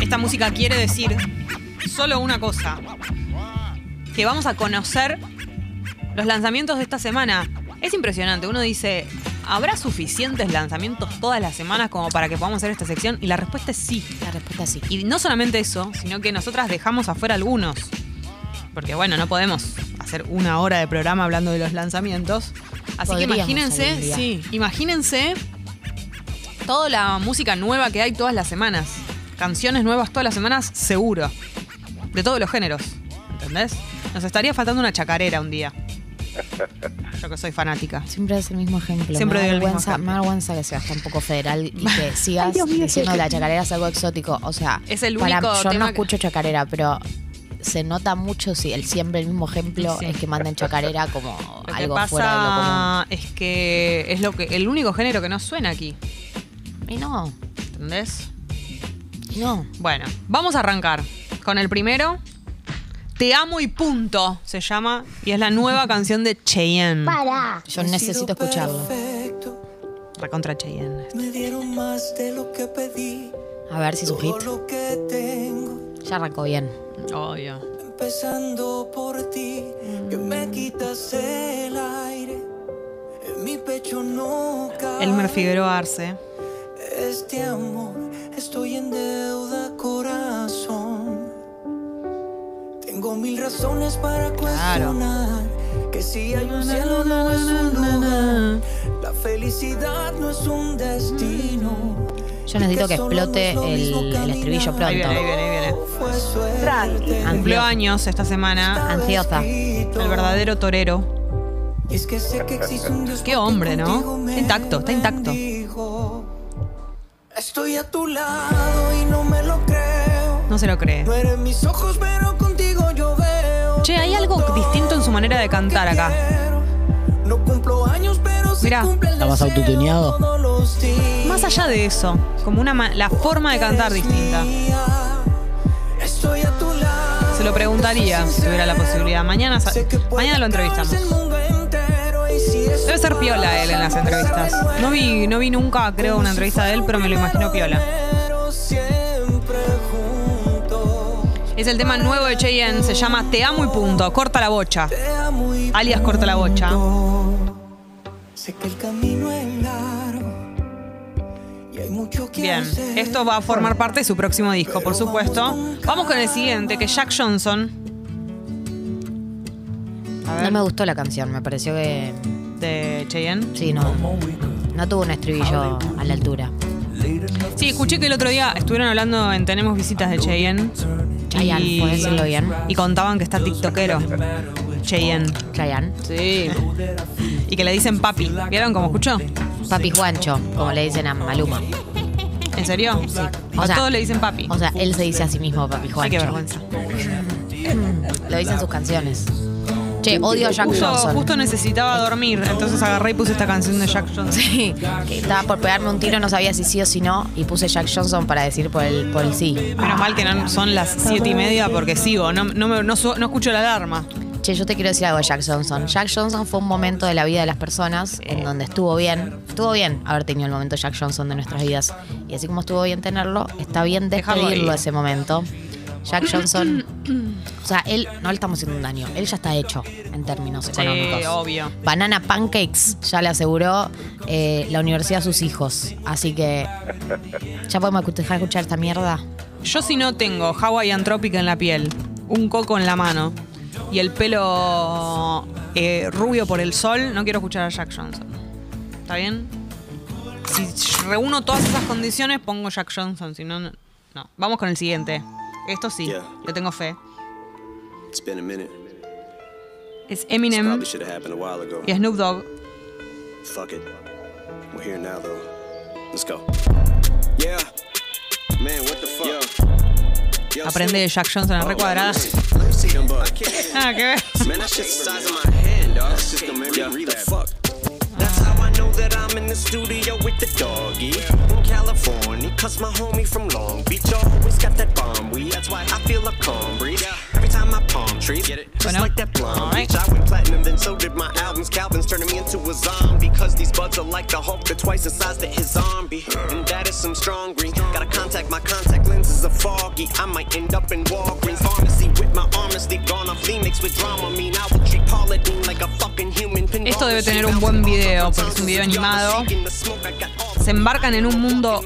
Esta música quiere decir solo una cosa. Que vamos a conocer los lanzamientos de esta semana. Es impresionante. Uno dice, ¿habrá suficientes lanzamientos todas las semanas como para que podamos hacer esta sección? Y la respuesta es sí. La respuesta es sí. Y no solamente eso, sino que nosotras dejamos afuera algunos. Porque bueno, no podemos hacer una hora de programa hablando de los lanzamientos. Así que imagínense, sí, imagínense toda la música nueva que hay todas las semanas. Canciones nuevas todas las semanas, seguro. De todos los géneros. ¿Entendés? Nos estaría faltando una chacarera un día. Yo que soy fanática. Siempre es el mismo ejemplo. Siempre me, da doy el mismo vergüenza, me da vergüenza que seas tan poco federal y que sigas Dios mío, diciendo que la chacarera es algo exótico. O sea, Es el para- único yo tema no escucho chacarera, pero se nota mucho si el siempre el mismo ejemplo Sí. es que mandan chacarera como Lo que algo fuera de lo común. es que es lo que el único género que no suena aquí. Y no, ¿Entendés? no. Bueno, vamos a arrancar con el primero. Te amo y punto se llama y es la nueva canción de Cheyenne. Para. Yo necesito escucharlo. Recontra Cheyenne. Me dieron más de lo que pedí. A ver si es un hit. Ya arrancó bien. Obvio. empezando por ti, que me quitas el aire. En mi pecho no cabe Elmer Figueroa Arce. este amor. Estoy en deuda, corazón. Tengo mil razones para cuestionar que si hay un cielo no es un lugar. La felicidad no es un destino. Yo necesito que explote el, el estribillo Ahí viene, ahí pronto. viene, ahí viene. Suerte. Cumplió Ansiosa. años esta semana Ansiosa. el verdadero torero. Y es que sé que existe un Dios Qué hombre, ¿no? Está intacto, está intacto. Estoy a tu lado y no me lo creo. No se lo cree. Mis ojos, pero contigo yo veo. Che, hay algo distinto en su manera de cantar acá. No cumplo años, pero Mirá. ¿Está más autotuneado? Más allá de eso, como una la forma de cantar distinta. Se lo preguntaría si tuviera la posibilidad. Mañana, mañana lo entrevistamos. Debe ser piola él en las entrevistas. No vi, no vi nunca, creo, una entrevista de él, pero me lo imagino piola. Pero siempre juntos. Es el tema nuevo de Cheyenne, se llama Te amo y punto, corta la bocha. Alias corta la bocha. Sé que el camino es largo y hay mucho que Bien, hacer. esto va a formar parte de su próximo disco, por supuesto. Vamos con el siguiente, que es Jack Johnson. A No ver, me gustó la canción, me pareció que. de Cheyenne. Sí, no. No tuvo un estribillo a la altura. Sí, escuché que el otro día estuvieron hablando en Tenemos Visitas de Cheyenne. Chayanne, ¿puedes decirlo bien? Y contaban que está tiktokero. Cheyenne. Chayanne. Sí. Y que le dicen papi. ¿Vieron cómo escuchó? Papi Juancho, como le dicen a Maluma. ¿En serio? Sí. O a sea- todos le dicen papi. O sea, él se dice a sí mismo Papi Ay, Juancho. qué vergüenza. Lo dicen sus canciones. Che, odio a Jack Justo, Johnson. justo necesitaba dormir, entonces agarré y puse esta canción de Jack Johnson. Sí, que estaba por pegarme un tiro, no sabía si sí o si no, y puse Jack Johnson para decir por el, por el sí. Menos mal que no son las siete y media porque sigo, no, no, me- no no escucho la alarma. Che, yo te quiero decir algo de Jack Johnson. Jack Johnson fue un momento de la vida de las personas en donde estuvo bien. Estuvo bien haber tenido el momento Jack Johnson de nuestras vidas. Y así como estuvo bien tenerlo, está bien Dejarlo despedirlo ese momento. Jack Johnson, o sea, él no le estamos haciendo un daño. Él ya está hecho en términos económicos. Sí, obvio. Banana Pancakes ya le aseguró eh, la universidad a sus hijos. Así que ya podemos dejar de escuchar esta mierda. Yo si no tengo Hawaiian Tropic en la piel, un coco en la mano y el pelo eh, rubio por el sol, no quiero escuchar a Jack Johnson. ¿Está bien? Si reúno todas esas condiciones, pongo Jack Johnson, si no, no. no. Vamos con el siguiente. Esto sí, Yeah. le tengo fe. It's been a minute. Es Eminem probably should have happened a while ago. y Snoop Dogg. Fuck it. We're here now, though. Let's go. Yeah. Man, what the fuck? Yo. Aprende de Jack Johnson en Oh, recuadrada. I can't. Ah, that know that I'm in the studio with the doggy in California. Cause my homie from Long Beach always got that bomb weed. That's why I feel a calm breeze. Every time behind my palm trees. Get it? Just Bueno. like that blonde albums. Calvin's turning me into a zombie. Cause these buds are like the Hulk, they're twice the size that his zombie. And that is some strong green. Gotta contact my contact lenses are foggy. I might end up in Walgreens pharmacy with my honesty gone off Phoenix with drama. Mean I will treat Paula Deen like a fucking human. Esto debe tener un buen video, porque es un video animado. Se embarcan en un mundo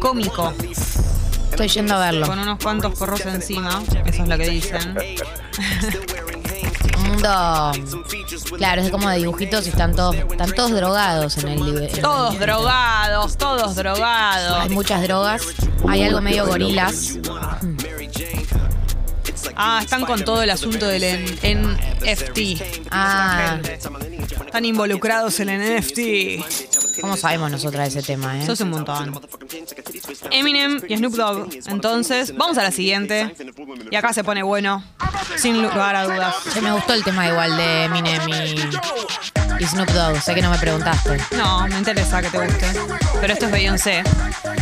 cómico, Estoy yendo a verlo. con unos cuantos porros encima. Eso es lo que dicen. Mundo. Claro, es como de dibujitos y están todos, están todos drogados en el libro. Todos drogados, todos drogados. Hay muchas drogas. Hay algo medio gorilas. Ah, están con todo el asunto del NFT. Ah. Están involucrados en el NFT. ¿Cómo sabemos nosotras ese tema, eh? Eso es un montón. Eminem y Snoop Dogg. Entonces, vamos a la siguiente. Y acá se pone bueno, sin lugar a dudas. Che, me gustó el tema igual de Eminem y, y Snoop Dogg. Sé que no me preguntaste. No, me interesa que te guste. Pero esto es Beyoncé,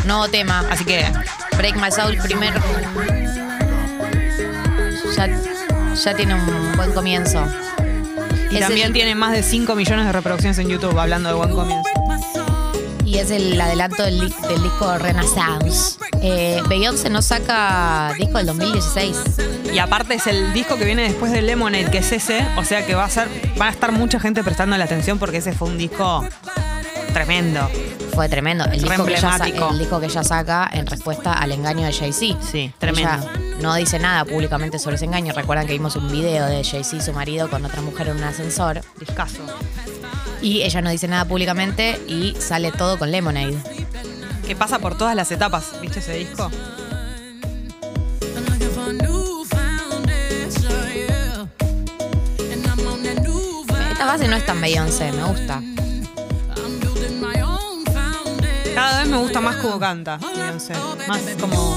Nuevo tema. así que Break My Soul primero. Ya, ya tiene un buen comienzo. Y Es también el- tiene más de 5 millones de reproducciones en YouTube hablando de buen comienzo. Y es el adelanto del, del disco Renaissance. Eh, Beyoncé no saca disco del 2016. Y aparte es el disco que viene después de Lemonade, que es ese. O sea que va a ser, va a estar mucha gente prestando la atención porque ese fue un disco tremendo. Fue tremendo. El disco, que ella, el disco que ella saca en respuesta al engaño de Jay-Z. Sí, tremendo. Ella no dice nada públicamente sobre ese engaño. Recuerdan que vimos un video de Jay-Z, su marido, con otra mujer en un ascensor. Discaso. Y ella no dice nada públicamente y sale todo con Lemonade. Que pasa por todas las etapas, ¿viste ese disco? Base no es tan Beyoncé, me gusta. Cada vez me gusta más como canta, Beyoncé. Más como,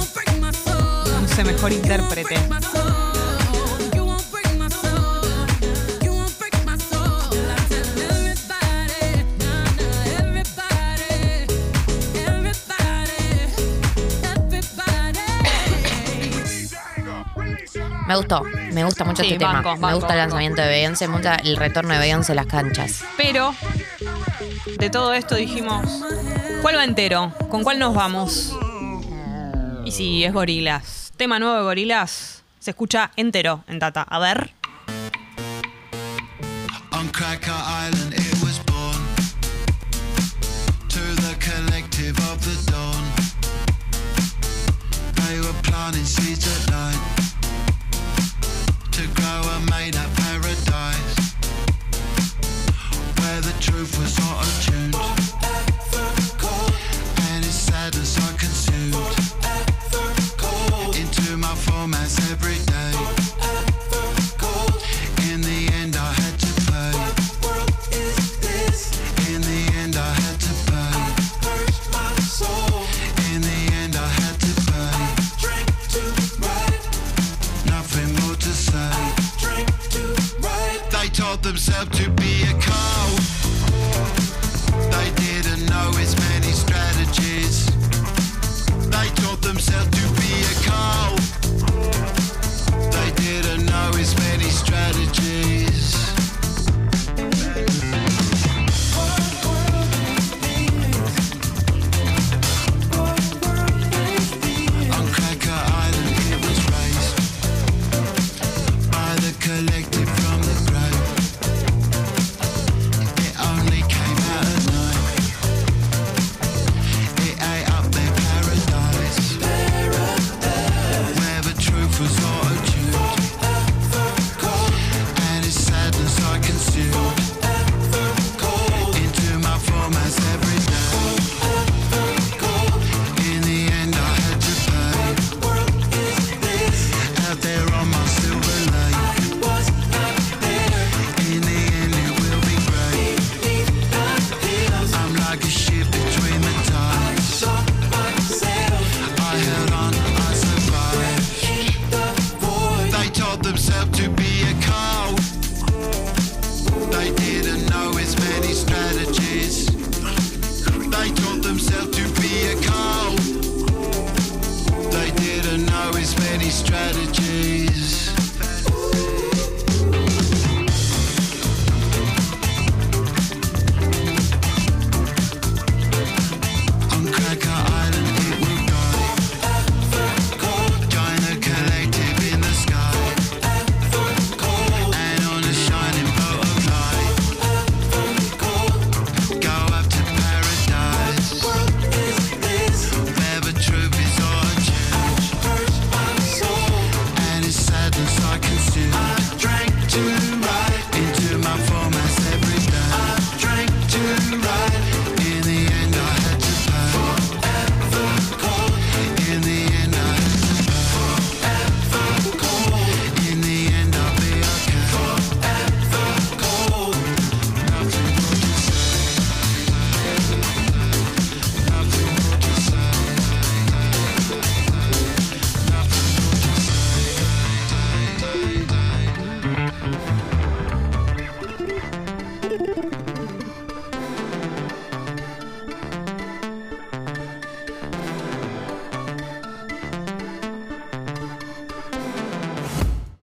no sé, mejor intérprete. Me gustó, me gusta mucho Sí, este tema. banco, me banco, gusta el banco. lanzamiento de Beyoncé, me gusta el retorno de Beyoncé a las canchas. Pero de todo esto dijimos, ¿cuál va entero? ¿Con cuál nos vamos? Y si es Gorilas. Tema nuevo de Gorilas se escucha entero en Tata. A ver. On Cracker Island it was born To the collective of the dawn They were planting seeds at night To grow a made up paradise. Where the truth was not attuned And themselves to be a